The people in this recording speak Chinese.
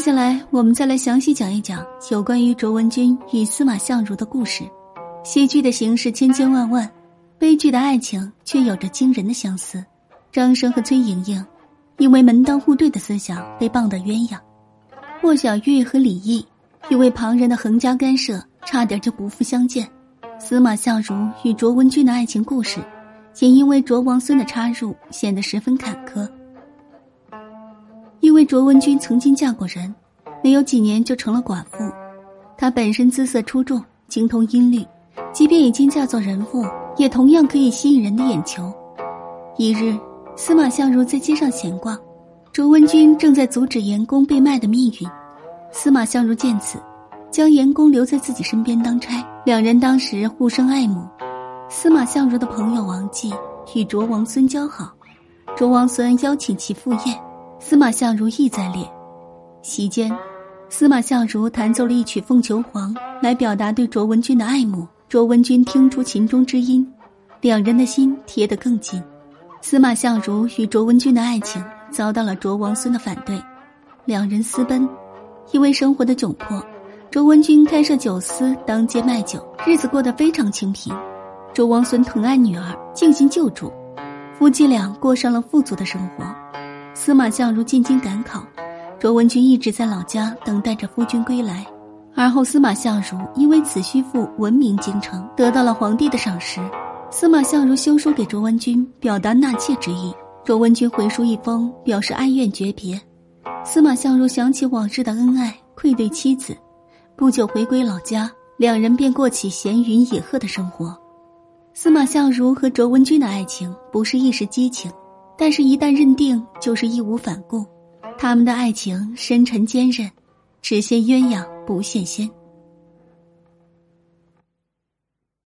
接下来，我们再来详细讲一讲有关于卓文君与司马相如的故事。喜剧的形式千千万万，悲剧的爱情却有着惊人的相似。张生和崔莹莹因为门当户对的思想被棒打鸳鸯，霍小玉和李毅因为旁人的横加干涉，差点就不复相见。司马相如与卓文君的爱情故事，也因为卓王孙的插入显得十分坎坷。为卓文君曾经嫁过人，没有几年就成了寡妇。她本身姿色出众，精通音律，即便已经嫁作人妇，也同样可以吸引人的眼球。一日，司马相如在街上闲逛，卓文君正在阻止严公被卖的命运。司马相如见此，将严公留在自己身边当差，两人当时互生爱慕。司马相如的朋友王继与卓王孙交好，卓王孙邀请其赴宴。司马相如亦在列，席间，司马相如弹奏了一曲《凤求凰》，来表达对卓文君的爱慕。卓文君听出琴中之音，两人的心贴得更近。司马相如与卓文君的爱情遭到了卓王孙的反对，两人私奔。因为生活的窘迫，卓文君开设酒肆，当街卖酒，日子过得非常清贫。卓王孙疼爱女儿，尽心救助，夫妻俩过上了富足的生活。司马相如进京赶考，卓文君一直在老家等待着夫君归来。而后司马相如因为此虚赋闻名京城，得到了皇帝的赏识。司马相如修书给卓文君，表达纳妾之意。卓文君回书一封，表示哀怨诀别。司马相如想起往日的恩爱，愧对妻子，不久回归老家，两人便过起闲云野鹤的生活。司马相如和卓文君的爱情不是一时激情。但是，一旦认定，就是义无反顾。他们的爱情深沉坚韧，只羡鸳鸯不羡仙。